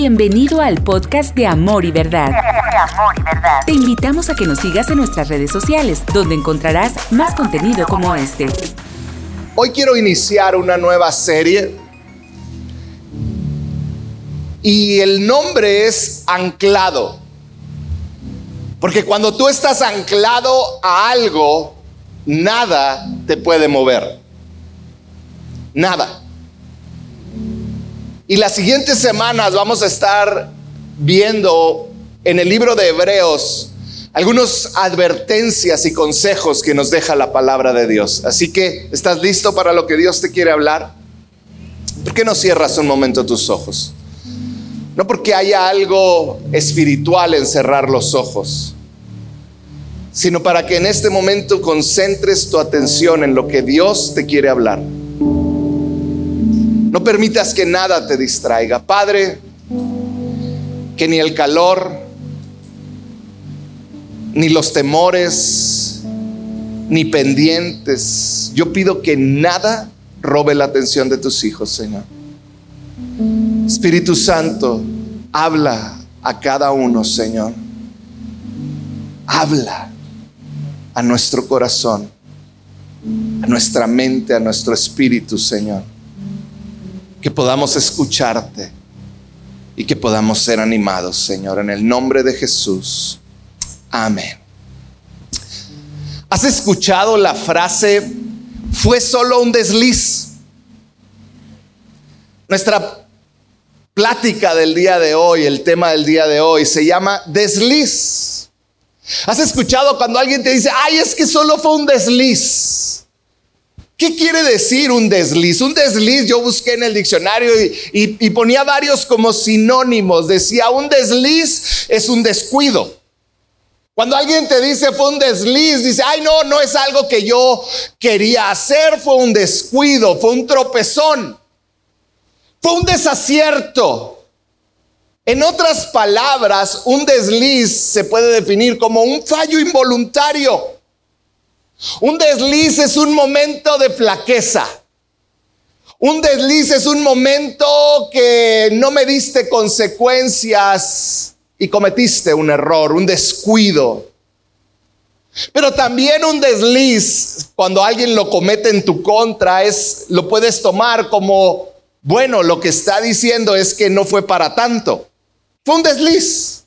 Bienvenido al podcast de Amor y Verdad. Te invitamos a que nos sigas en nuestras redes sociales, donde encontrarás más contenido como este. Hoy quiero iniciar una nueva serie y el nombre es Anclado. Porque cuando tú estás anclado a algo, nada te puede mover. Nada. Y las siguientes semanas vamos a estar viendo en el libro de Hebreos algunas advertencias y consejos que nos deja la palabra de Dios. Así que, ¿estás listo para lo que Dios te quiere hablar? ¿Por qué no cierras un momento tus ojos? No porque haya algo espiritual en cerrar los ojos, sino para que en este momento concentres tu atención en lo que Dios te quiere hablar. No permitas que nada te distraiga. Padre, que ni el calor, ni los temores, ni pendientes. Yo pido que nada robe la atención de tus hijos, Señor. Espíritu Santo, habla a cada uno, Señor. Habla a nuestro corazón, a nuestra mente, a nuestro espíritu, Señor que podamos escucharte y que podamos ser animados, Señor, en el nombre de Jesús. Amén. ¿Has escuchado la frase, fue solo un desliz? Nuestra plática del día de hoy, el tema del día de hoy, se llama desliz. ¿Has escuchado cuando alguien te dice, ay, es que solo fue un desliz? ¿Qué quiere decir un desliz? Un desliz, yo busqué en el diccionario y, ponía varios como sinónimos. Decía, un desliz es un descuido. Cuando alguien te dice fue un desliz, dice, ay no, no es algo que yo quería hacer, fue un descuido, fue un tropezón, fue un desacierto. En otras palabras, un desliz se puede definir como un fallo involuntario un desliz es un momento de flaqueza. Un desliz es un momento que no me diste consecuencias y cometiste un error, un descuido. Pero también un desliz, cuando alguien lo comete en tu contra, es lo puedes tomar como bueno, lo que está diciendo es que no fue para tanto. Fue un desliz.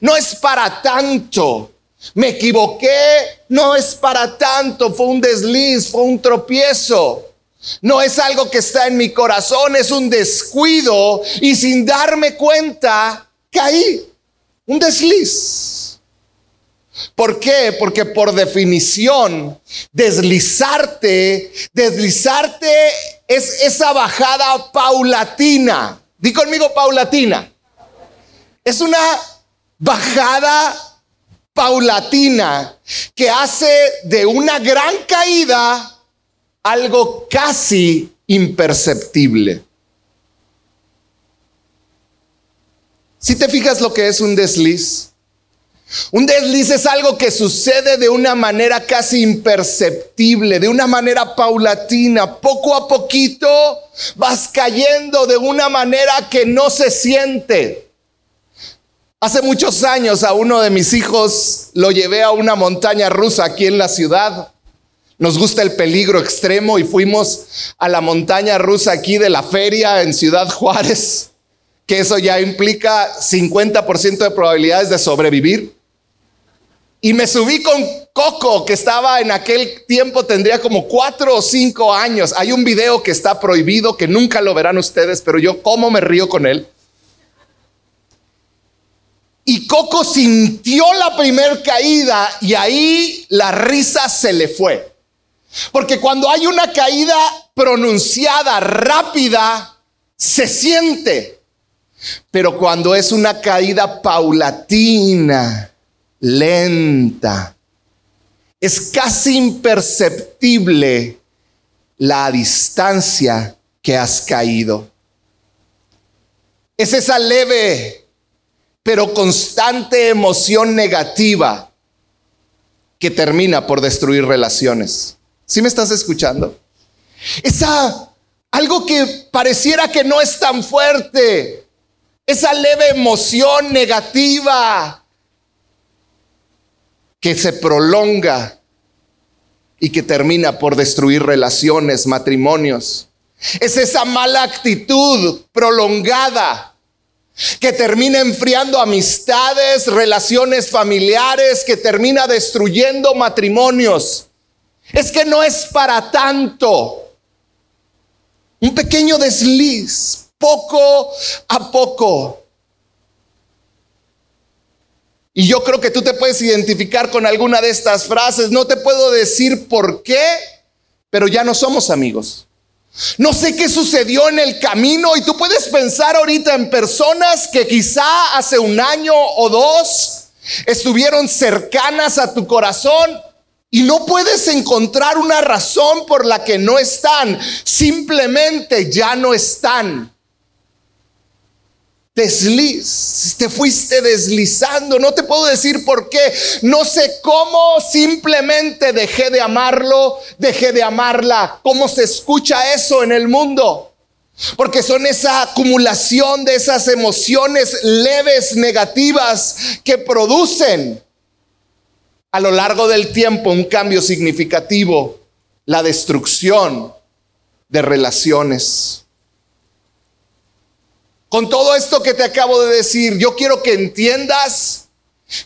No es para tanto. Me equivoqué, no es para tanto, fue un desliz, fue un tropiezo. No es algo que está en mi corazón, es un descuido y sin darme cuenta caí. Un desliz. ¿Por qué? Porque por definición, deslizarte, deslizarte es esa bajada paulatina. Di conmigo paulatina. Es una bajada paulatina que hace de una gran caída algo casi imperceptible. Si te fijas lo que es un desliz, un desliz es algo que sucede de una manera casi imperceptible, de una manera paulatina. Poco a poquito vas cayendo de una manera que no se siente. Hace muchos años a uno de mis hijos lo llevé a una montaña rusa aquí en la ciudad. Nos gusta el peligro extremo y fuimos a la montaña rusa aquí de la feria en Ciudad Juárez, que eso ya implica 50% de probabilidades de sobrevivir. Y me subí con Coco, que estaba en aquel tiempo, tendría como cuatro o cinco años. Hay un video que está prohibido, que nunca lo verán ustedes, pero yo cómo me río con él. Y Coco sintió la primer caída y ahí la risa se le fue. Porque cuando hay una caída pronunciada, rápida, se siente. Pero cuando es una caída paulatina, lenta, es casi imperceptible la distancia que has caído. Es esa leve pero constante emoción negativa que termina por destruir relaciones. ¿Sí me estás escuchando? Esa algo que pareciera que no es tan fuerte, esa leve emoción negativa que se prolonga y que termina por destruir relaciones, matrimonios. Es esa mala actitud prolongada que termina enfriando amistades, relaciones familiares, que termina destruyendo matrimonios. Es que no es para tanto. Un pequeño desliz, poco a poco. Y yo creo que tú te puedes identificar con alguna de estas frases. No te puedo decir por qué, pero ya no somos amigos. No sé qué sucedió en el camino y tú puedes pensar ahorita en personas que quizá hace un año o dos estuvieron cercanas a tu corazón y no puedes encontrar una razón por la que no están. Simplemente ya no están desliz, te fuiste deslizando, no te puedo decir por qué, no sé cómo, simplemente dejé de amarlo, dejé de amarla. ¿Cómo se escucha eso en el mundo? Porque son esa acumulación de esas emociones leves, negativas, que producen a lo largo del tiempo un cambio significativo, la destrucción de relaciones. Con todo esto que te acabo de decir, yo quiero que entiendas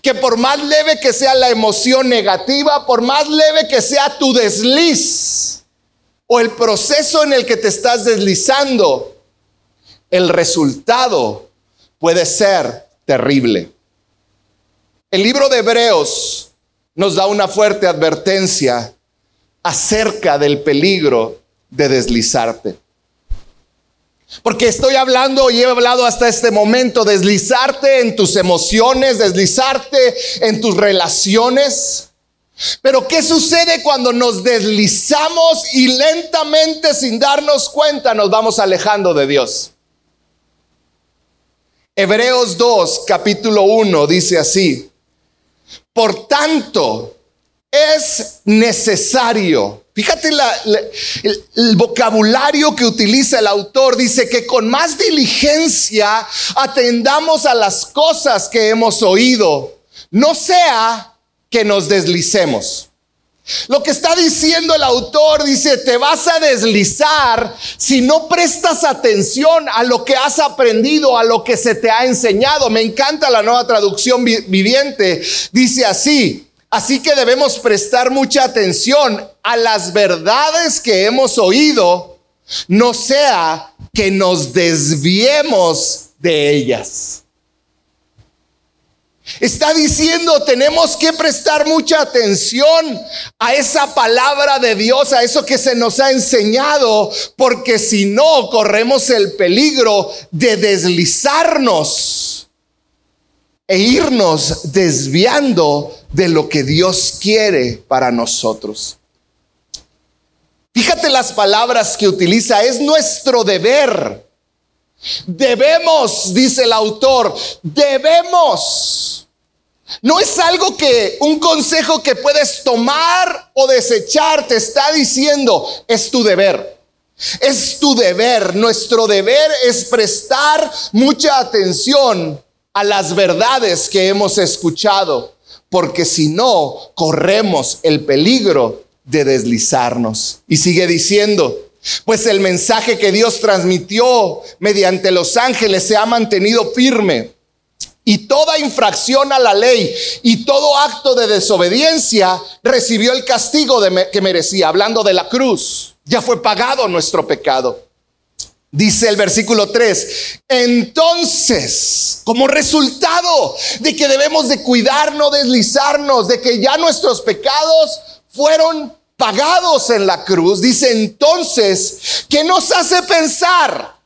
que por más leve que sea la emoción negativa, por más leve que sea tu desliz o el proceso en el que te estás deslizando, el resultado puede ser terrible. El libro de Hebreos nos da una fuerte advertencia acerca del peligro de deslizarte. Porque estoy hablando y he hablado hasta este momento, deslizarte en tus emociones, deslizarte en tus relaciones. Pero ¿qué sucede cuando nos deslizamos y lentamente sin darnos cuenta nos vamos alejando de Dios? Hebreos 2, capítulo 1 dice así, por tanto, es necesario Fíjate el, vocabulario que utiliza el autor. Dice que con más diligencia atendamos a las cosas que hemos oído. No sea que nos deslicemos. Lo que está diciendo el autor dice, te vas a deslizar si no prestas atención a lo que has aprendido, a lo que se te ha enseñado. Me encanta la nueva traducción viviente. Dice así, Así que debemos prestar mucha atención a las verdades que hemos oído, no sea que nos desviemos de ellas. Está diciendo, tenemos que prestar mucha atención a esa palabra de Dios, a eso que se nos ha enseñado, porque si no, corremos el peligro de deslizarnos e irnos desviando de lo que Dios quiere para nosotros. Fíjate las palabras que utiliza, es nuestro deber. Debemos, dice el autor, debemos. No es algo que, un consejo que puedes tomar o desechar, te está diciendo, es tu deber. Es tu deber, nuestro deber es prestar mucha atención a las verdades que hemos escuchado porque si no, corremos el peligro de deslizarnos. Y sigue diciendo, pues el mensaje que Dios transmitió mediante los ángeles se ha mantenido firme. Y toda infracción a la ley y todo acto de desobediencia recibió el castigo que merecía, hablando de la cruz. Ya fue pagado nuestro pecado. Dice el versículo 3, entonces, como resultado de que debemos de cuidarnos, deslizarnos, de que ya nuestros pecados fueron pagados en la cruz, dice entonces, ¿qué nos hace pensar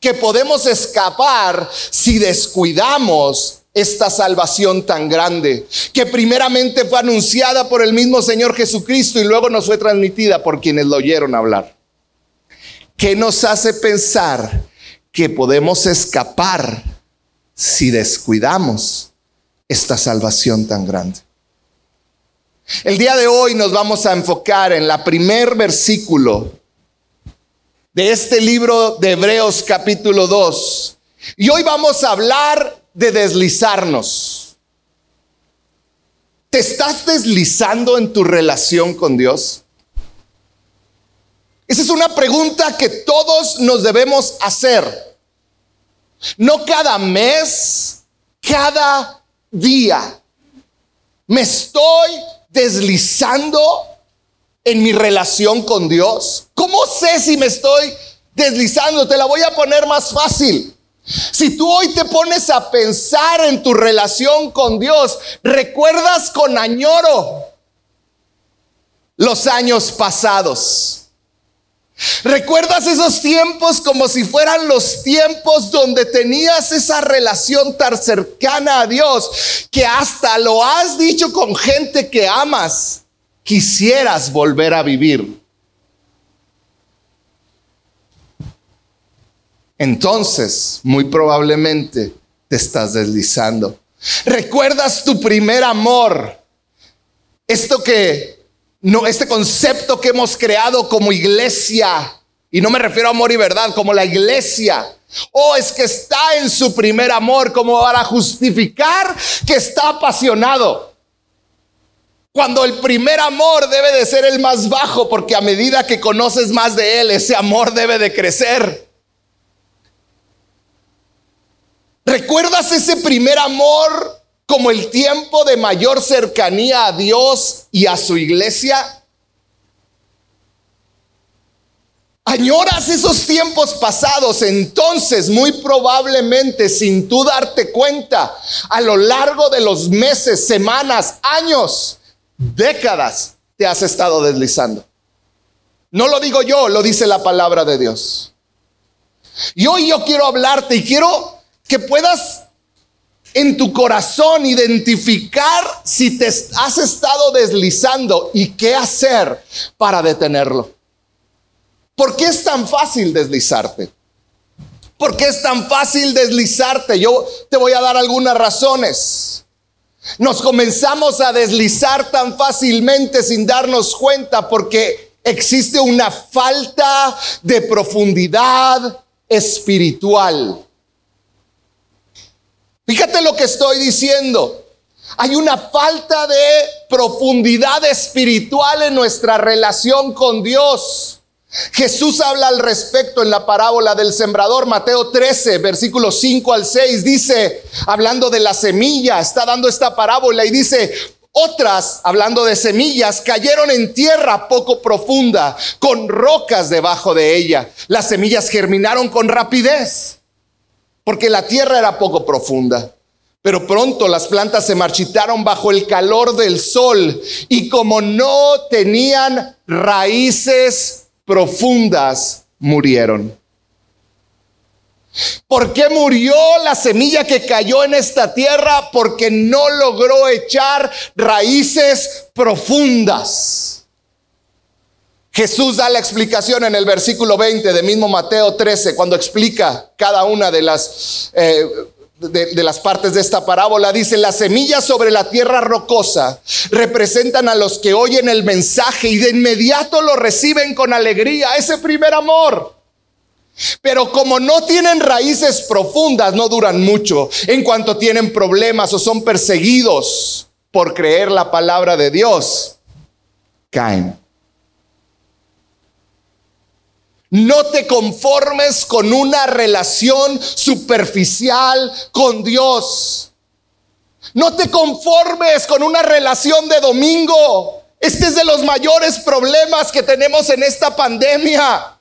que podemos escapar si descuidamos esta salvación tan grande, que primeramente fue anunciada por el mismo Señor Jesucristo y luego nos fue transmitida por quienes lo oyeron hablar? ¿Qué nos hace pensar que podemos escapar si descuidamos esta salvación tan grande? El día de hoy nos vamos a enfocar en la primer versículo de este libro de Hebreos capítulo 2. Y hoy vamos a hablar de deslizarnos. ¿Te estás deslizando en tu relación con Dios? Esa es una pregunta que todos nos debemos hacer. No cada mes, cada día. ¿Me estoy deslizando en mi relación con Dios? ¿Cómo sé si me estoy deslizando? Te la voy a poner más fácil. Si tú hoy te pones a pensar en tu relación con Dios, recuerdas con añoro los años pasados. ¿Recuerdas esos tiempos como si fueran los tiempos donde tenías esa relación tan cercana a Dios que hasta lo has dicho con gente que amas, quisieras volver a vivir? Entonces, muy probablemente te estás deslizando. ¿Recuerdas tu primer amor? Esto que no, este concepto que hemos creado como iglesia, y no me refiero a amor y verdad, como la iglesia. O es que está en su primer amor, como para justificar que está apasionado. Cuando el primer amor debe de ser el más bajo, porque a medida que conoces más de él, ese amor debe de crecer. ¿Recuerdas ese primer amor como el tiempo de mayor cercanía a Dios y a su iglesia? ¿Añoras esos tiempos pasados? Entonces, muy probablemente, sin tú darte cuenta, a lo largo de los meses, semanas, años, décadas, te has estado deslizando. No lo digo yo, lo dice la palabra de Dios. Y hoy yo quiero hablarte y quiero que puedas en tu corazón identificar si te has estado deslizando y qué hacer para detenerlo. ¿Por qué es tan fácil deslizarte? ¿Por qué es tan fácil deslizarte? Yo te voy a dar algunas razones. Nos comenzamos a deslizar tan fácilmente sin darnos cuenta porque existe una falta de profundidad espiritual. Fíjate lo que estoy diciendo. Hay una falta de profundidad espiritual en nuestra relación con Dios. Jesús habla al respecto en la parábola del sembrador, Mateo 13, versículos 5 al 6, dice, hablando de la semilla, está dando esta parábola y dice, otras, hablando de semillas, cayeron en tierra poco profunda, con rocas debajo de ella. Las semillas germinaron con rapidez porque la tierra era poco profunda. Pero pronto las plantas se marchitaron bajo el calor del sol y como no tenían raíces profundas, murieron. ¿Por qué murió la semilla que cayó en esta tierra? Porque no logró echar raíces profundas. Jesús da la explicación en el versículo 20 de mismo Mateo 13, cuando explica cada una de las, eh, de, las partes de esta parábola. Dice, las semillas sobre la tierra rocosa representan a los que oyen el mensaje y de inmediato lo reciben con alegría, ese primer amor. Pero como no tienen raíces profundas, no duran mucho. En cuanto tienen problemas o son perseguidos por creer la palabra de Dios, caen. No te conformes con una relación superficial con Dios. No te conformes con una relación de domingo. Este es de los mayores problemas que tenemos en esta pandemia.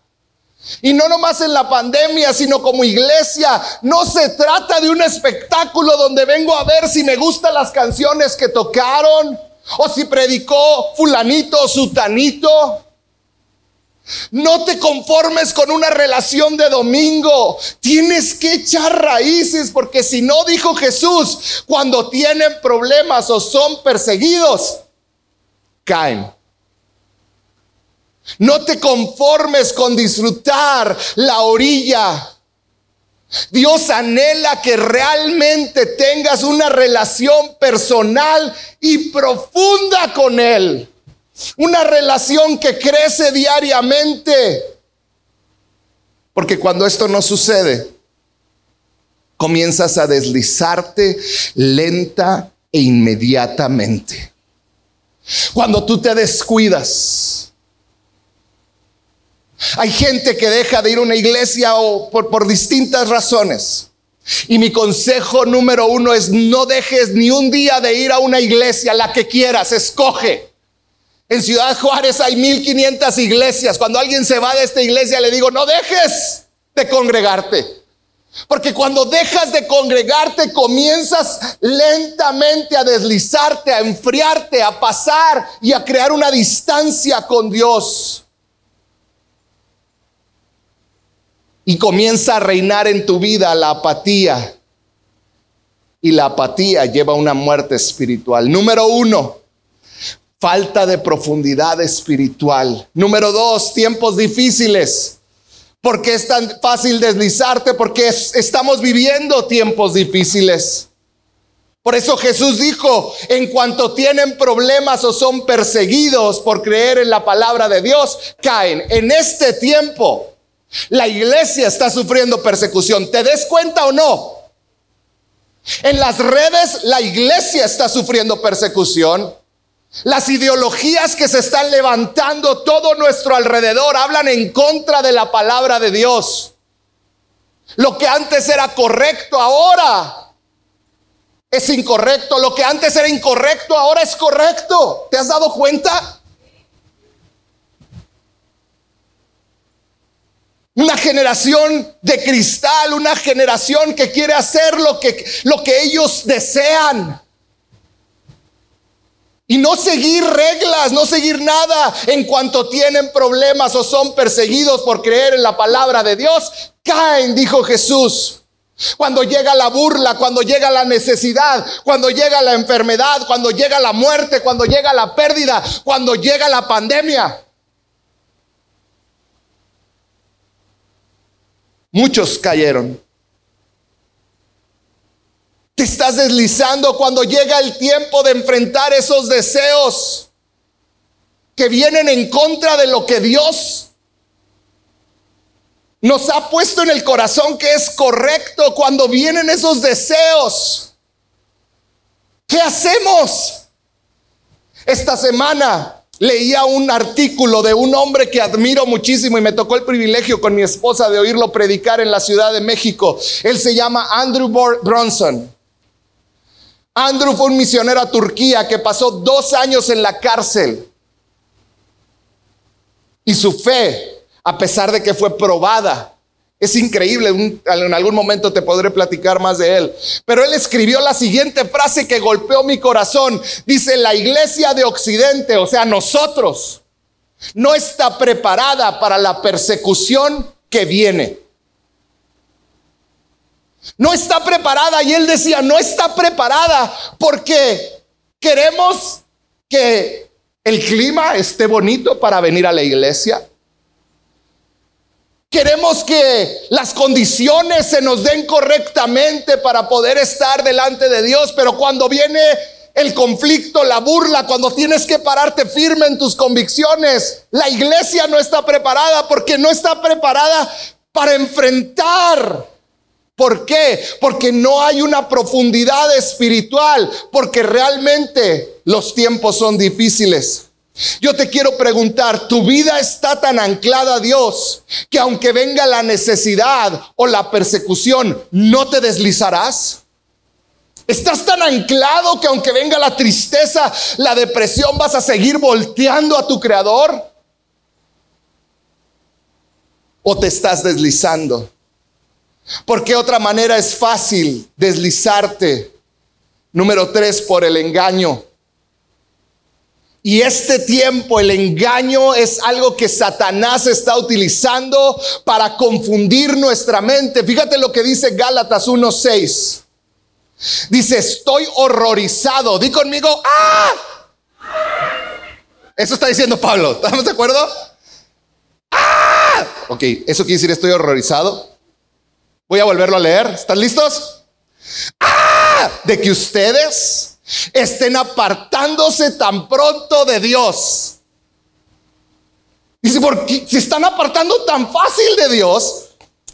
Y no nomás en la pandemia, sino como iglesia. No se trata de un espectáculo donde vengo a ver si me gustan las canciones que tocaron o si predicó fulanito o sutanito. No te conformes con una relación de domingo. Tienes que echar raíces porque si no, dijo Jesús, cuando tienen problemas o son perseguidos, caen. No te conformes con disfrutar la orilla. Dios anhela que realmente tengas una relación personal y profunda con Él. Una relación que crece diariamente. Porque cuando esto no sucede, comienzas a deslizarte lenta e inmediatamente. Cuando tú te descuidas, hay gente que deja de ir a una iglesia o por, distintas razones. Y mi consejo número uno es no dejes ni un día de ir a una iglesia, la que quieras, escoge. En Ciudad Juárez hay 1500 iglesias. Cuando alguien se va de esta iglesia le digo, no dejes de congregarte. Porque cuando dejas de congregarte comienzas lentamente a deslizarte, a enfriarte, a pasar y a crear una distancia con Dios. Y comienza a reinar en tu vida la apatía. Y la apatía lleva a una muerte espiritual. Número uno, falta de profundidad espiritual. Número dos, tiempos difíciles. Porque es tan fácil deslizarte? Porque estamos viviendo tiempos difíciles. Por eso Jesús dijo, en cuanto tienen problemas o son perseguidos por creer en la palabra de Dios, caen. En este tiempo, la iglesia está sufriendo persecución. ¿Te des cuenta o no? En las redes, la iglesia está sufriendo persecución. Las ideologías que se están levantando todo nuestro alrededor hablan en contra de la palabra de Dios. Lo que antes era correcto ahora es incorrecto. Lo que antes era incorrecto ahora es correcto. ¿Te has dado cuenta? Una generación de cristal, una generación que quiere hacer lo que, lo que ellos desean. Y no seguir reglas, no seguir nada en cuanto tienen problemas o son perseguidos por creer en la palabra de Dios, caen, dijo Jesús. Cuando llega la burla, cuando llega la necesidad, cuando llega la enfermedad, cuando llega la muerte, cuando llega la pérdida, cuando llega la pandemia. Muchos cayeron. Te estás deslizando cuando llega el tiempo de enfrentar esos deseos que vienen en contra de lo que Dios nos ha puesto en el corazón que es correcto. Cuando vienen esos deseos, ¿qué hacemos? Esta semana leía un artículo de un hombre que admiro muchísimo y me tocó el privilegio con mi esposa de oírlo predicar en la Ciudad de México. Él se llama Andrew Bronson. Andrew fue un misionero a Turquía que pasó dos años en la cárcel. Y su fe, a pesar de que fue probada, es increíble, en algún momento te podré platicar más de él. Pero él escribió la siguiente frase que golpeó mi corazón. Dice, la iglesia de Occidente, o sea, nosotros, no está preparada para la persecución que viene. No está preparada. Y él decía, no está preparada porque queremos que el clima esté bonito para venir a la iglesia. Queremos que las condiciones se nos den correctamente para poder estar delante de Dios, pero cuando viene el conflicto, la burla, cuando tienes que pararte firme en tus convicciones, la iglesia no está preparada porque no está preparada para enfrentar ¿Por qué? Porque no hay una profundidad espiritual, porque realmente los tiempos son difíciles. Yo te quiero preguntar, ¿tu vida está tan anclada a Dios que aunque venga la necesidad o la persecución, no te deslizarás? ¿Estás tan anclado que aunque venga la tristeza, la depresión, vas a seguir volteando a tu Creador? ¿O te estás deslizando? Porque otra manera es fácil deslizarte. Número tres, por el engaño. Y este tiempo, el engaño es algo que Satanás está utilizando para confundir nuestra mente. Fíjate lo que dice Gálatas 1.6. Dice, estoy horrorizado. Di conmigo, ¡ah! Eso está diciendo Pablo. ¿Estamos de acuerdo? ¡Ah! Ok, eso quiere decir estoy horrorizado. Voy a volverlo a leer. ¿Están listos? ¡Ah! De que ustedes estén apartándose tan pronto de Dios. Dice, porque se están apartando tan fácil de Dios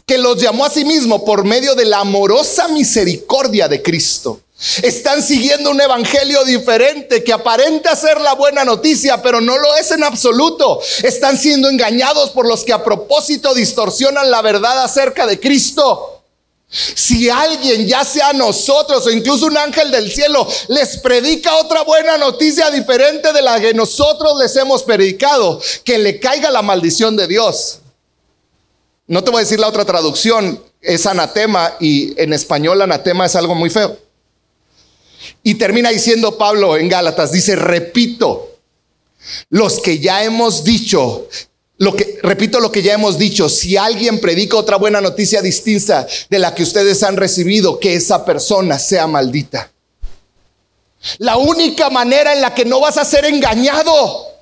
que los llamó a sí mismo por medio de la amorosa misericordia de Cristo. Están siguiendo un evangelio diferente que aparenta ser la buena noticia, pero no lo es en absoluto. Están siendo engañados por los que a propósito distorsionan la verdad acerca de Cristo. Si alguien, ya sea nosotros o incluso un ángel del cielo, les predica otra buena noticia diferente de la que nosotros les hemos predicado, que le caiga la maldición de Dios. No te voy a decir la otra traducción, es anatema y en español anatema es algo muy feo. Y termina diciendo Pablo en Gálatas, dice, repito, los que ya hemos dicho, lo que, repito lo que ya hemos dicho, si alguien predica otra buena noticia distinta de la que ustedes han recibido, que esa persona sea maldita. La única manera en la que no vas a ser engañado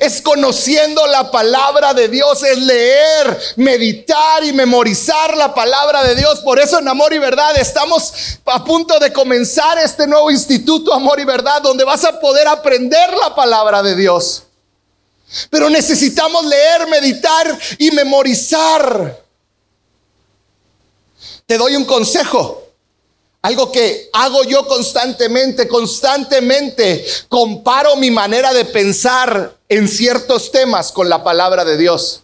es conociendo la palabra de Dios, es leer, meditar y memorizar la palabra de Dios. Por eso en Amor y Verdad estamos a punto de comenzar este nuevo instituto Amor y Verdad, donde vas a poder aprender la palabra de Dios. Pero necesitamos leer, meditar y memorizar. Te doy un consejo. Algo que hago yo constantemente, constantemente comparo mi manera de pensar en ciertos temas con la palabra de Dios.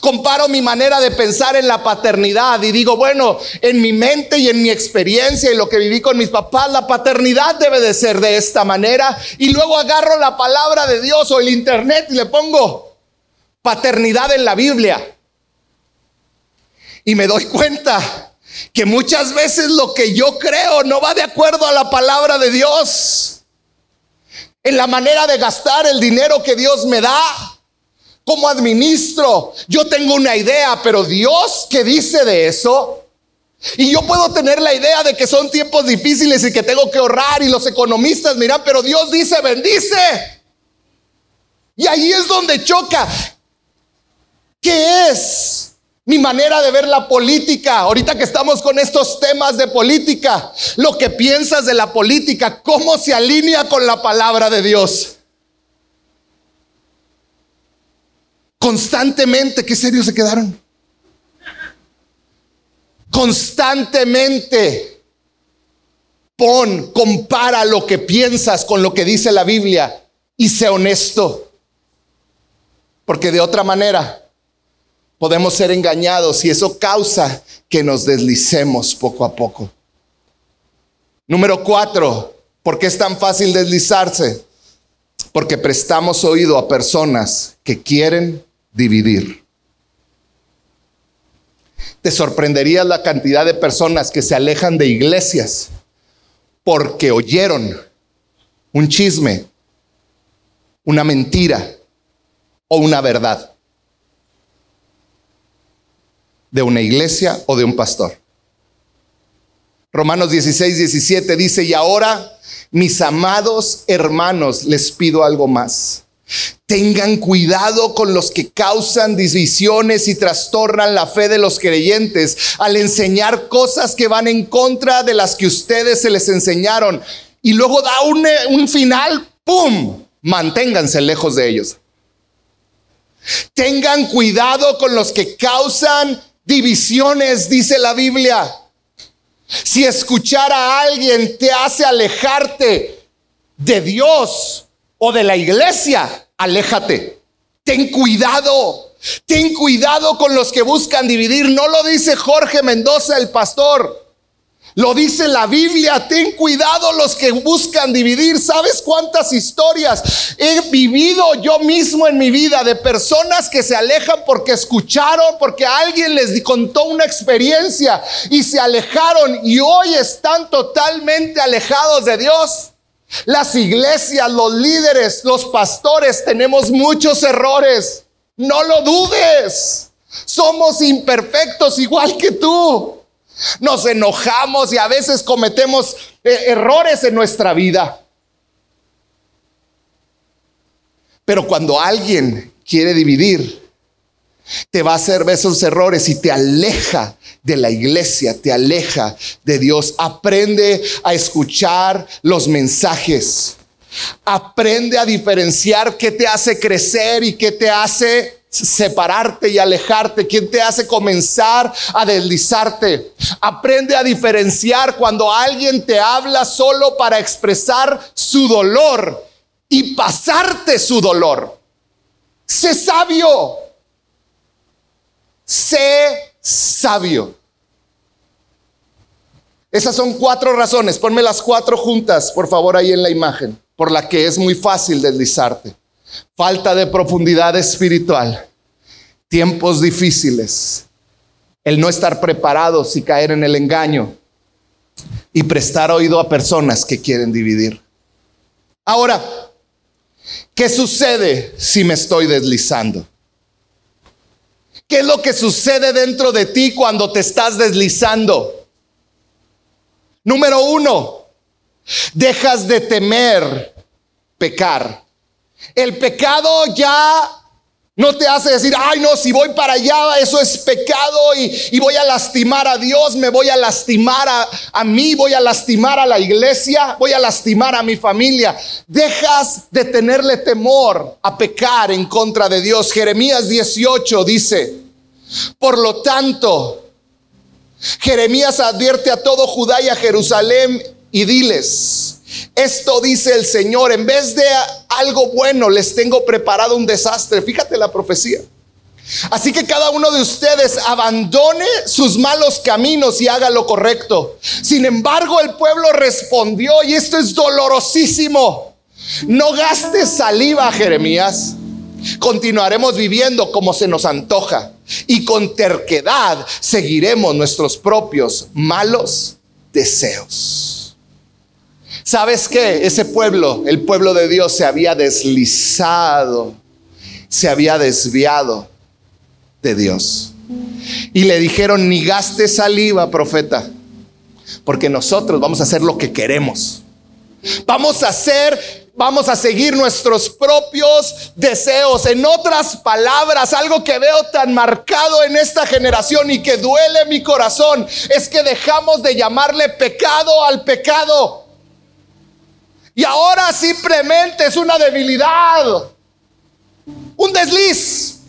Comparo mi manera de pensar en la paternidad y digo, bueno, en mi mente y en mi experiencia y lo que viví con mis papás, la paternidad debe de ser de esta manera. Y luego agarro la palabra de Dios o el internet y le pongo paternidad en la Biblia. Y me doy cuenta que muchas veces lo que yo creo no va de acuerdo a la palabra de Dios. En la manera de gastar el dinero que Dios me da ¿Cómo administro? Yo tengo una idea, pero Dios, ¿qué dice de eso? Y yo puedo tener la idea de que son tiempos difíciles y que tengo que ahorrar y los economistas miran, pero Dios dice, bendice. Y ahí es donde choca. ¿Qué es mi manera de ver la política? Ahorita que estamos con estos temas de política, lo que piensas de la política, cómo se alinea con la palabra de Dios. Constantemente, qué serio se quedaron. Constantemente pon, compara lo que piensas con lo que dice la Biblia y sé honesto. Porque de otra manera podemos ser engañados y eso causa que nos deslicemos poco a poco. Número cuatro, ¿por qué es tan fácil deslizarse? Porque prestamos oído a personas que quieren dividir. Te sorprendería la cantidad de personas que se alejan de iglesias porque oyeron un chisme, una mentira o una verdad de una iglesia o de un pastor. Romanos 16, 17 dice, y ahora, mis amados hermanos, les pido algo más Tengan cuidado con los que causan divisiones y trastornan la fe de los creyentes al enseñar cosas que van en contra de las que ustedes se les enseñaron. Y luego da un, un final, ¡pum! Manténganse lejos de ellos. Tengan cuidado con los que causan divisiones, dice la Biblia. Si escuchar a alguien te hace alejarte de Dios, o de la iglesia, aléjate. Ten cuidado. Ten cuidado con los que buscan dividir. No lo dice Jorge Mendoza, el pastor. Lo dice la Biblia, ten cuidado los que buscan dividir. ¿Sabes cuántas historias he vivido yo mismo en mi vida de personas que se alejan porque escucharon, porque alguien les contó una experiencia y se alejaron y hoy están totalmente alejados de Dios? Las iglesias, los líderes, los pastores tenemos muchos errores. No lo dudes. Somos imperfectos igual que tú. Nos enojamos y a veces cometemos eh, errores en nuestra vida. Pero cuando alguien quiere dividir, te va a hacer esos errores y te aleja de la iglesia, te aleja de Dios. Aprende a escuchar los mensajes. Aprende a diferenciar qué te hace crecer y qué te hace separarte y alejarte? ¿Quién te hace comenzar a deslizarte? Aprende a diferenciar cuando alguien te habla solo para expresar su dolor y pasarte su dolor. Sé sabio. Sé sabio. Esas son cuatro razones. Ponme las cuatro juntas, por favor, ahí en la imagen, por la que es muy fácil deslizarte. Falta de profundidad espiritual, tiempos difíciles, el no estar preparados y caer en el engaño y prestar oído a personas que quieren dividir. Ahora, ¿qué sucede si me estoy deslizando? ¿Qué es lo que sucede dentro de ti cuando te estás deslizando? Número uno, dejas de temer pecar. El pecado ya no te hace decir, ay no, si voy para allá, eso es pecado y, voy a lastimar a Dios, me voy a lastimar a, a mí, voy a lastimar a la iglesia, voy a lastimar a mi familia. Dejas de tenerle temor a pecar en contra de Dios. Jeremías 18 dice, por lo tanto, Jeremías advierte a todo Judá y a Jerusalén y diles, esto dice el Señor, en vez de algo bueno les tengo preparado un desastre. Fíjate la profecía. Así que cada uno de ustedes abandone sus malos caminos y haga lo correcto. Sin embargo, el pueblo respondió, y esto es dolorosísimo, no gastes saliva, Jeremías. Continuaremos viviendo como se nos antoja y con terquedad seguiremos nuestros propios malos deseos. ¿Sabes qué? Ese pueblo, el pueblo de Dios, se había deslizado, se había desviado de Dios. Y le dijeron, ni gaste saliva, profeta, porque nosotros vamos a hacer lo que queremos. Vamos a hacer vamos a seguir nuestros propios deseos. En otras palabras, algo que veo tan marcado en esta generación y que duele mi corazón es que dejamos de llamarle pecado al pecado. Y ahora simplemente es una debilidad, un desliz.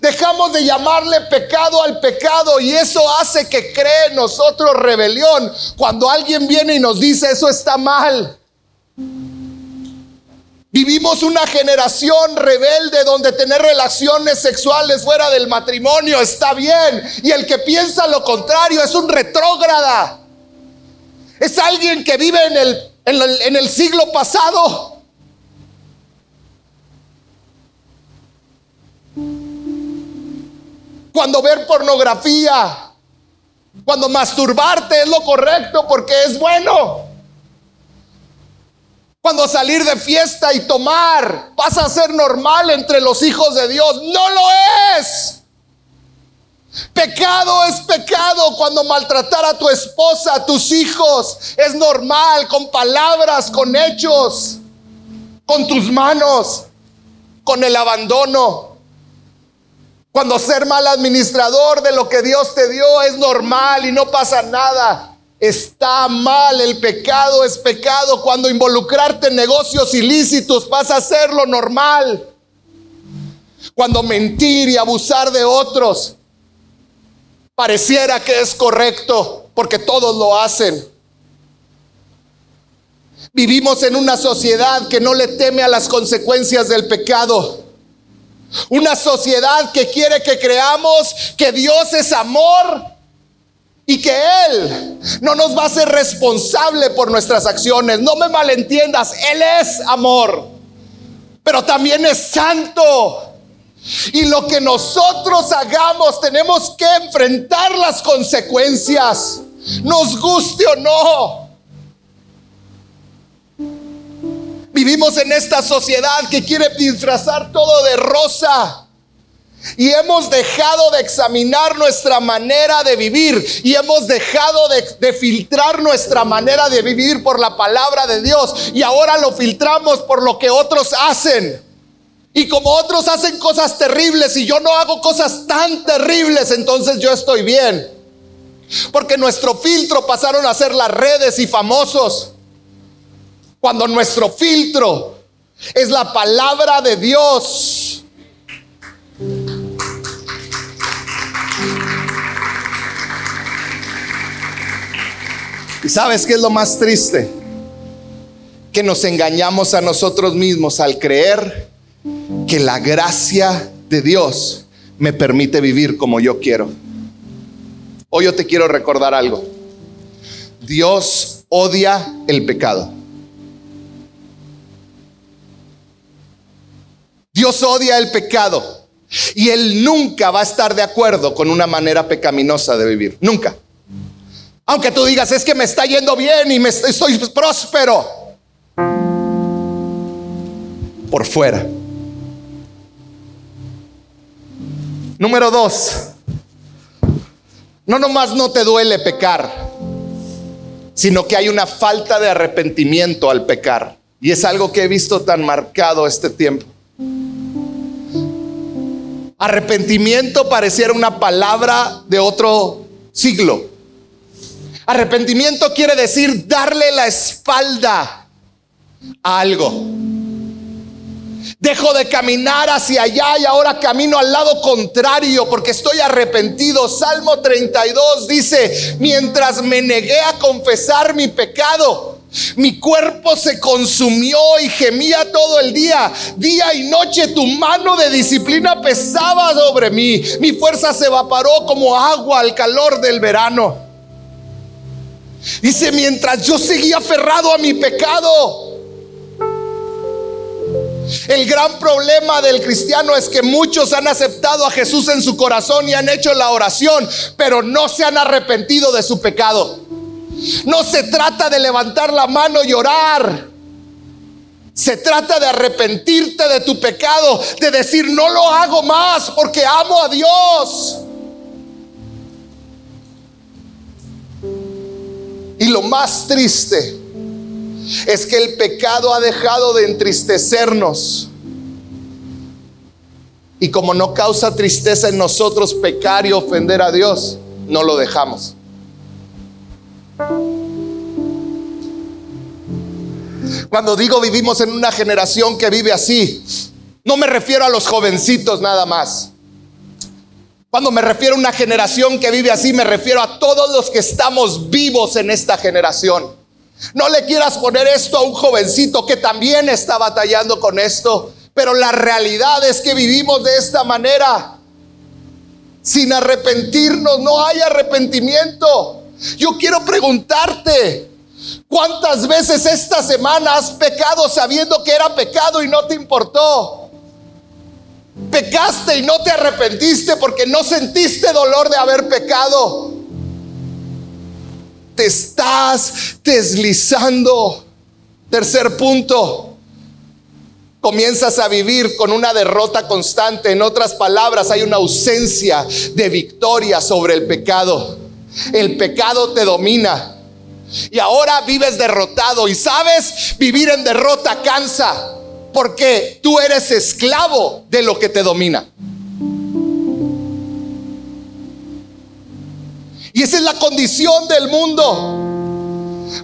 Dejamos de llamarle pecado al pecado y eso hace que cree en nosotros rebelión. Cuando alguien viene y nos dice eso está mal, Vivimos una generación rebelde donde tener relaciones sexuales fuera del matrimonio está bien y el que piensa lo contrario es un retrógrada. Es alguien que vive en el, en el siglo pasado. Cuando ver pornografía, cuando masturbarte es lo correcto porque es bueno. Cuando salir de fiesta y tomar pasa a ser normal entre los hijos de Dios. No lo es. Pecado es pecado cuando maltratar a tu esposa, a tus hijos, es normal con palabras, con hechos, con tus manos, con el abandono. Cuando ser mal administrador de lo que Dios te dio es normal y no pasa nada. Está mal, el pecado es pecado. Cuando involucrarte en negocios ilícitos pasa a ser lo normal. Cuando mentir y abusar de otros pareciera que es correcto porque todos lo hacen. Vivimos en una sociedad que no le teme a las consecuencias del pecado. Una sociedad que quiere que creamos que Dios es amor y que Él no nos va a ser responsable por nuestras acciones. No me malentiendas, Él es amor, pero también es santo. Y lo que nosotros hagamos tenemos que enfrentar las consecuencias, nos guste o no. Vivimos en esta sociedad que quiere disfrazar todo de rosa y hemos dejado de examinar nuestra manera de vivir y hemos dejado de, filtrar nuestra manera de vivir por la palabra de Dios y ahora lo filtramos por lo que otros hacen. Y como otros hacen cosas terribles y yo no hago cosas tan terribles, entonces yo estoy bien. Porque nuestro filtro pasaron a ser las redes y famosos. Cuando nuestro filtro es la palabra de Dios. ¿Y sabes qué es lo más triste? Que nos engañamos a nosotros mismos al creer que la gracia de Dios me permite vivir como yo quiero. Hoy yo te quiero recordar algo. Dios odia el pecado. Dios odia el pecado. Y Él nunca va a estar de acuerdo con una manera pecaminosa de vivir. Nunca. Aunque tú digas, es que me está yendo bien y me estoy próspero. Por fuera. Número dos. No nomás no te duele pecar, sino que hay una falta de arrepentimiento al pecar. Y es algo que he visto tan marcado este tiempo. Arrepentimiento pareciera una palabra de otro siglo. Arrepentimiento quiere decir darle la espalda a algo. Dejo de caminar hacia allá y ahora camino al lado contrario porque estoy arrepentido. Salmo 32 dice, mientras me negué a confesar mi pecado, mi cuerpo se consumió y gemía todo el día. Día y noche tu mano de disciplina pesaba sobre mí. Mi fuerza se evaporó como agua al calor del verano. Dice, mientras yo seguía aferrado a mi pecado. El gran problema del cristiano es que muchos han aceptado a Jesús en su corazón y han hecho la oración, pero no se han arrepentido de su pecado. No se trata de levantar la mano y orar. Se trata de arrepentirte de tu pecado, de decir, no lo hago más porque amo a Dios. Y lo más triste es que el pecado ha dejado de entristecernos. Y como no causa tristeza en nosotros pecar y ofender a Dios, no lo dejamos. Cuando digo vivimos en una generación que vive así, no me refiero a los jovencitos nada más. Cuando me refiero a una generación que vive así, me refiero a todos los que estamos vivos en esta generación. No le quieras poner esto a un jovencito que también está batallando con esto, pero la realidad es que vivimos de esta manera. Sin arrepentirnos, no hay arrepentimiento. Yo quiero preguntarte, ¿cuántas veces esta semana has pecado sabiendo que era pecado y no te importó? Pecaste y no te arrepentiste porque no sentiste dolor de haber pecado. Estás deslizando. Tercer punto, comienzas a vivir con una derrota constante. En otras palabras, hay una ausencia de victoria sobre el pecado. El pecado te domina. Y ahora vives derrotado. Y sabes, vivir en derrota cansa. Porque tú eres esclavo de lo que te domina. Y esa es la condición del mundo.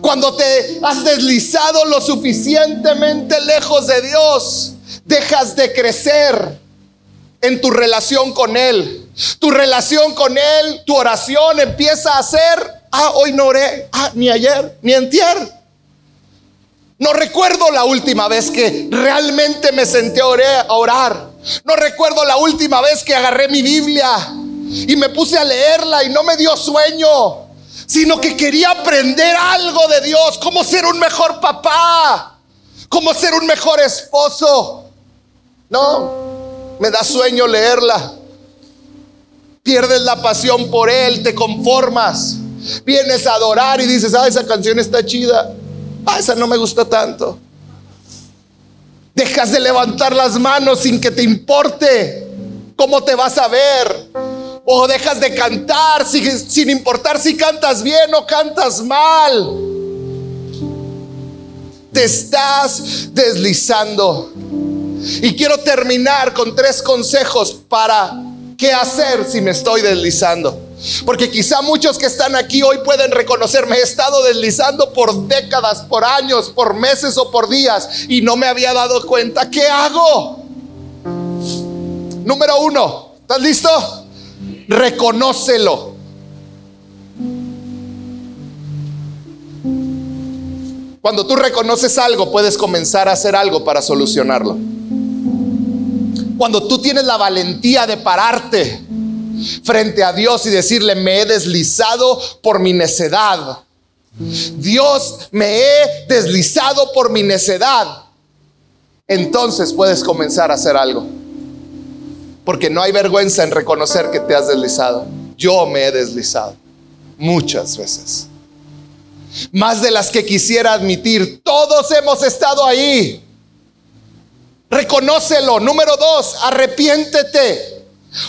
Cuando te has deslizado lo suficientemente lejos de Dios, dejas de crecer en tu relación con Él. Tu relación con Él, tu oración empieza a ser, ah, hoy no oré, ah, ni ayer, ni entier. No recuerdo la última vez que realmente me senté a orar. No recuerdo la última vez que agarré mi Biblia y me puse a leerla y no me dio sueño, sino que quería aprender algo de Dios, cómo ser un mejor papá, cómo ser un mejor esposo. No, me da sueño leerla. Pierdes la pasión por Él, te conformas. Vienes a adorar y dices, ah, esa canción está chida. Ah, esa no me gusta tanto. Dejas de levantar las manos sin que te importe cómo te vas a ver. O dejas de cantar sin, importar si cantas bien o cantas mal. Te estás deslizando. Y quiero terminar con tres consejos para qué hacer si me estoy deslizando. Porque quizá muchos que están aquí hoy pueden reconocerme, he estado deslizando por décadas, por años, por meses o por días y no me había dado cuenta. ¿Qué hago? Número uno, ¿estás listo? Reconócelo. Cuando tú reconoces algo, puedes comenzar a hacer algo para solucionarlo. Cuando tú tienes la valentía de pararte frente a Dios y decirle, me he deslizado por mi necedad. Dios, me he deslizado por mi necedad. Entonces puedes comenzar a hacer algo. Porque no hay vergüenza en reconocer que te has deslizado. Yo me he deslizado muchas veces. Más de las que quisiera admitir. Todos hemos estado ahí. Reconócelo. Número dos, arrepiéntete.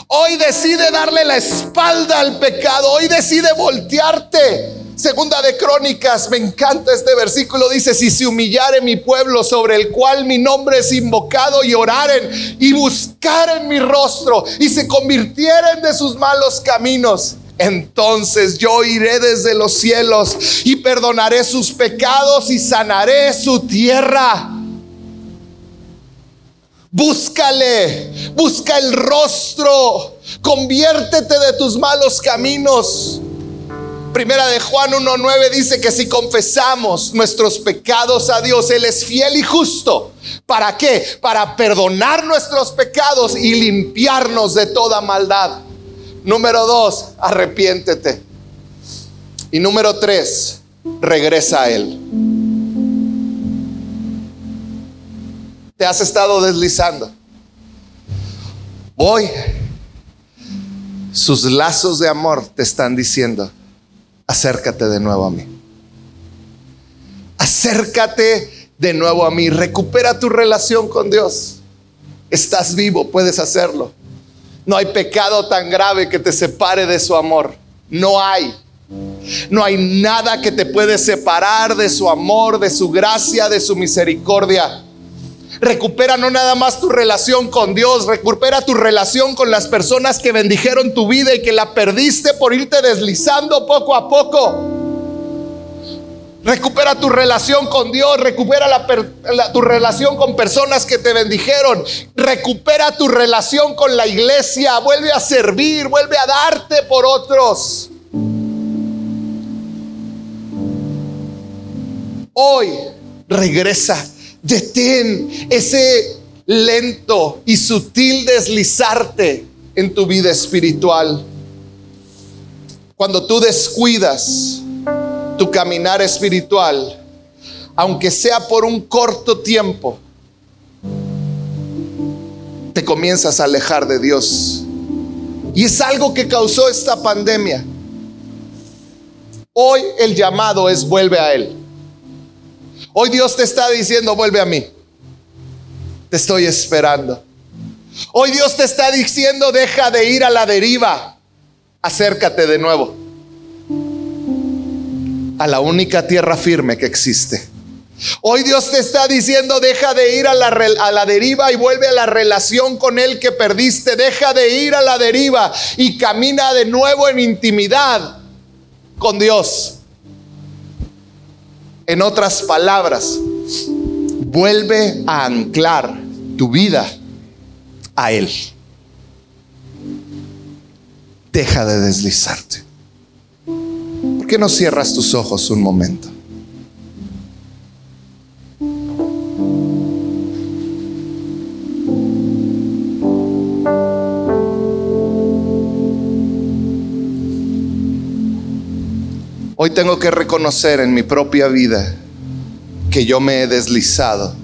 Hoy decide darle la espalda al pecado. Hoy decide voltearte. Segunda de Crónicas, me encanta este versículo. Dice, si se humillare mi pueblo sobre el cual mi nombre es invocado y oraren y buscaren mi rostro y se convirtieren de sus malos caminos. Entonces yo iré desde los cielos y perdonaré sus pecados y sanaré su tierra. Búscale, busca el rostro, conviértete de tus malos caminos. Primera de Juan 1.9 dice que si confesamos nuestros pecados a Dios, Él es fiel y justo. ¿Para qué? Para perdonar nuestros pecados y limpiarnos de toda maldad. Número dos, arrepiéntete. Y número tres, regresa a Él. Te has estado deslizando. Hoy, sus lazos de amor te están diciendo, acércate de nuevo a mí. Acércate de nuevo a mí. Recupera tu relación con Dios. Estás vivo, puedes hacerlo. No hay pecado tan grave que te separe de su amor. No hay. No hay nada que te puede separar de su amor, de su gracia, de su misericordia. Recupera no nada más tu relación con Dios, recupera tu relación con las personas que bendijeron tu vida y que la perdiste por irte deslizando poco a poco. Recupera tu relación con Dios, recupera tu relación con personas que te bendijeron, recupera tu relación con la iglesia, vuelve a servir, vuelve a darte por otros. Hoy regresa Detén ese lento y sutil deslizarte en tu vida espiritual. Cuando tú descuidas tu caminar espiritual, aunque sea por un corto tiempo, te comienzas a alejar de Dios. Y es algo que causó esta pandemia. Hoy el llamado es vuelve a Él. Hoy Dios te está diciendo, vuelve a mí. Te estoy esperando. Hoy Dios te está diciendo, deja de ir a la deriva. Acércate de nuevo a la única tierra firme que existe. Hoy Dios te está diciendo, deja de ir a la, a la, deriva y vuelve a la relación con Él que perdiste. Deja de ir a la deriva y camina de nuevo en intimidad con Dios. En otras palabras, vuelve a anclar tu vida a Él. Deja de deslizarte. ¿Por qué no cierras tus ojos un momento? Hoy tengo que reconocer en mi propia vida que yo me he deslizado,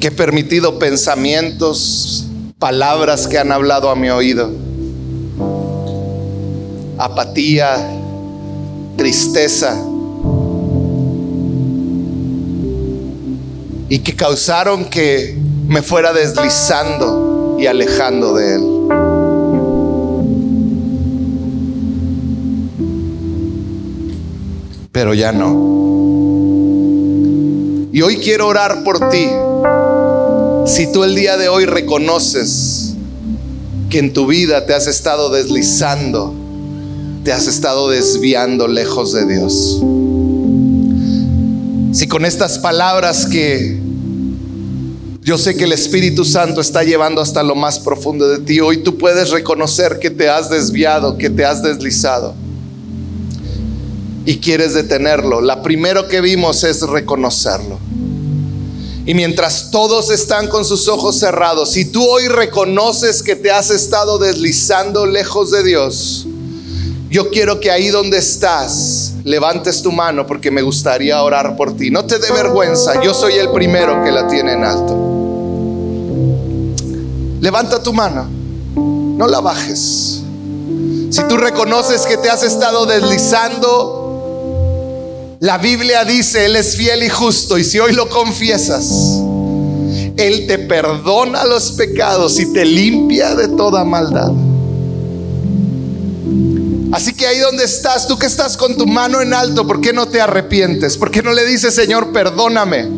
que he permitido pensamientos, palabras que han hablado a mi oído, apatía, tristeza, y que causaron que me fuera deslizando y alejando de Él. Pero ya no. Y hoy quiero orar por ti. Si tú el día de hoy reconoces que en tu vida te has estado deslizando, te has estado desviando lejos de Dios. Si con estas palabras que yo sé que el Espíritu Santo está llevando hasta lo más profundo de ti, hoy tú puedes reconocer que te has desviado, que te has deslizado. Y quieres detenerlo. La primero que vimos es reconocerlo. Y mientras todos están con sus ojos cerrados, si tú hoy reconoces que te has estado deslizando lejos de Dios, yo quiero que ahí donde estás levantes tu mano porque me gustaría orar por ti. No te dé vergüenza, yo soy el primero que la tiene en alto. Levanta tu mano, no la bajes. Si tú reconoces que te has estado deslizando, la Biblia dice, Él es fiel y justo y si hoy lo confiesas, Él te perdona los pecados y te limpia de toda maldad. Así que ahí donde estás, tú que estás con tu mano en alto, ¿por qué no te arrepientes? ¿Por qué no le dices, Señor, perdóname?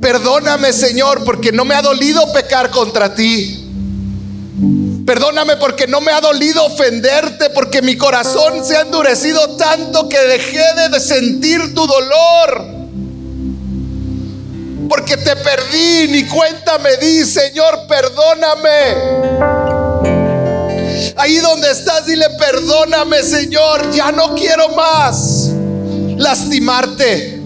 Perdóname, Señor, porque no me ha dolido pecar contra ti. Perdóname porque no me ha dolido ofenderte, porque mi corazón se ha endurecido tanto que dejé de sentir tu dolor. Porque te perdí, ni cuenta me di, Señor, perdóname. Ahí donde estás, dile, perdóname Señor, ya no quiero más lastimarte.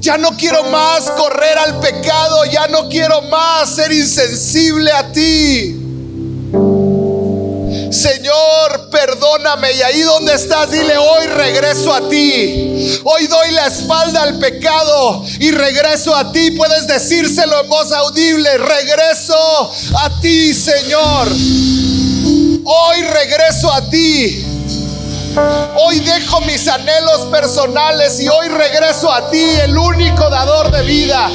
Ya no quiero más correr al pecado, ya no quiero más ser insensible a ti. Señor, perdóname. Y ahí donde estás, dile, hoy regreso a ti. Hoy doy la espalda al pecado y regreso a ti. Puedes decírselo en voz audible. Regreso a ti, Señor. Hoy regreso a ti. Hoy dejo mis anhelos personales y hoy regreso a ti, el único dador de vida.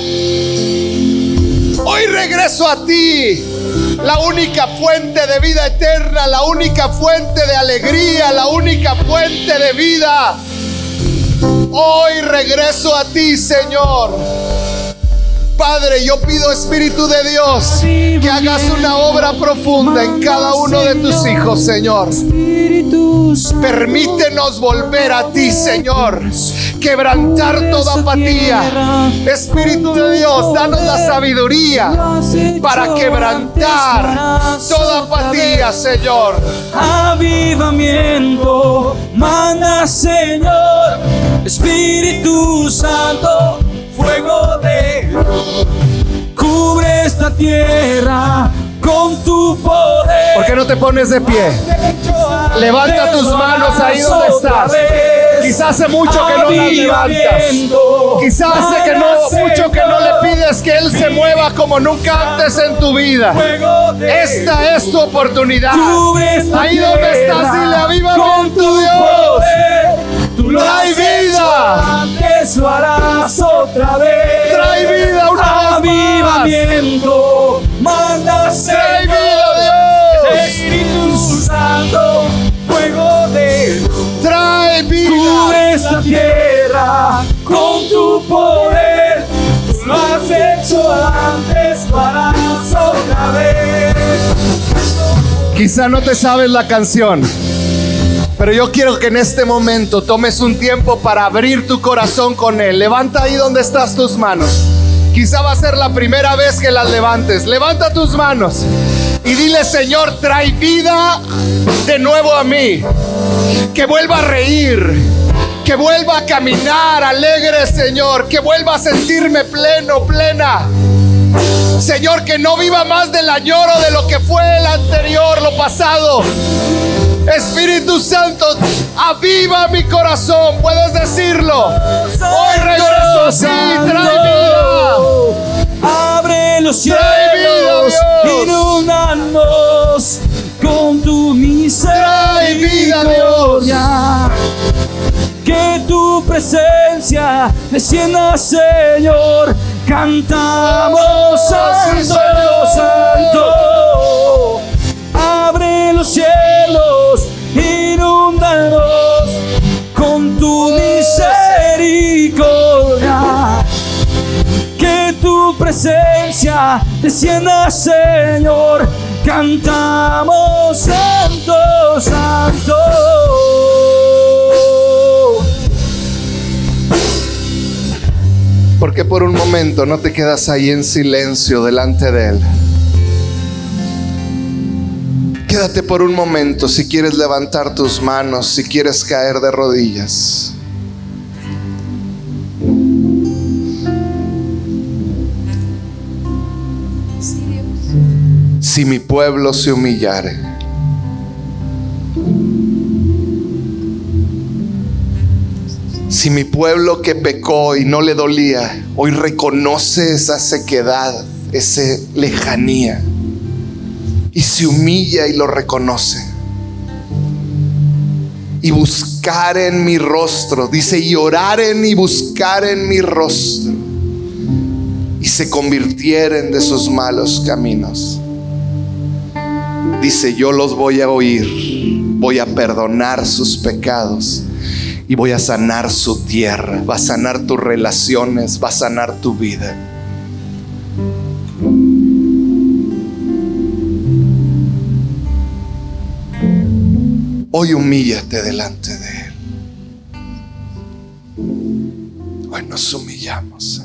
Hoy regreso a ti, la única fuente de vida eterna, la única fuente de alegría, la única fuente de vida. Hoy regreso a ti, Señor. Padre, yo pido Espíritu de Dios que hagas una obra profunda en cada uno de tus hijos, Señor. Permítenos volver a ti, Señor. Quebrantar toda apatía. Espíritu de Dios, danos la sabiduría para quebrantar toda apatía, Señor. Avivamiento, manda, Señor. Espíritu Santo fuego de Cubre esta tierra con tu poder. ¿Por qué no te pones de pie? Levanta tus manos ahí donde estás. Quizás hace mucho que no las levantas. Quizás hace que no, mucho que no le pides que Él se mueva como nunca antes en tu vida. Esta es tu oportunidad. Ahí donde estás, dile avivamiento Dios. Trae vida. Lo harás otra vez. Trae vida una Avivamiento. Manda Trae vida, Dios. Espíritu Santo. Fuego de Trae vida. Cubre esta tierra con tu poder. Tú lo has hecho antes, lo harás otra vez. Quizá no te sabes la canción. Pero yo quiero que en este momento tomes un tiempo para abrir tu corazón con Él. Levanta ahí donde estás tus manos. Quizá va a ser la primera vez que las levantes. Levanta tus manos y dile, Señor, trae vida de nuevo a mí. Que vuelva a reír. Que vuelva a caminar alegre, Señor. Que vuelva a sentirme pleno, plena. Señor, que no viva más del añoro de lo que fue el anterior, lo pasado. Espíritu Santo, aviva mi corazón. Puedes decirlo. Hoy regreso trae vida. Abre los cielos, Trae vida, Dios. inúndanos con tu Trae vida, misericordia. Que tu presencia descienda, Señor. Cantamos santo, santo. Abre los cielos, presencia descienda, Señor. Cantamos santo, santo. Porque por un momento no te quedas ahí en silencio delante de Él. Quédate por un momento si quieres levantar tus manos, si quieres caer de rodillas. Si mi pueblo se humillare. Si mi pueblo que pecó y no le dolía, hoy reconoce esa sequedad, esa lejanía y se humilla y lo reconoce. Y buscar en mi rostro, dice, y orar en y buscar en mi rostro. Y se convirtieren de sus malos caminos. Dice, yo los voy a oír, voy a perdonar sus pecados y voy a sanar su tierra, va a sanar tus relaciones, va a sanar tu vida. Hoy humíllate delante de Él. Hoy nos humillamos,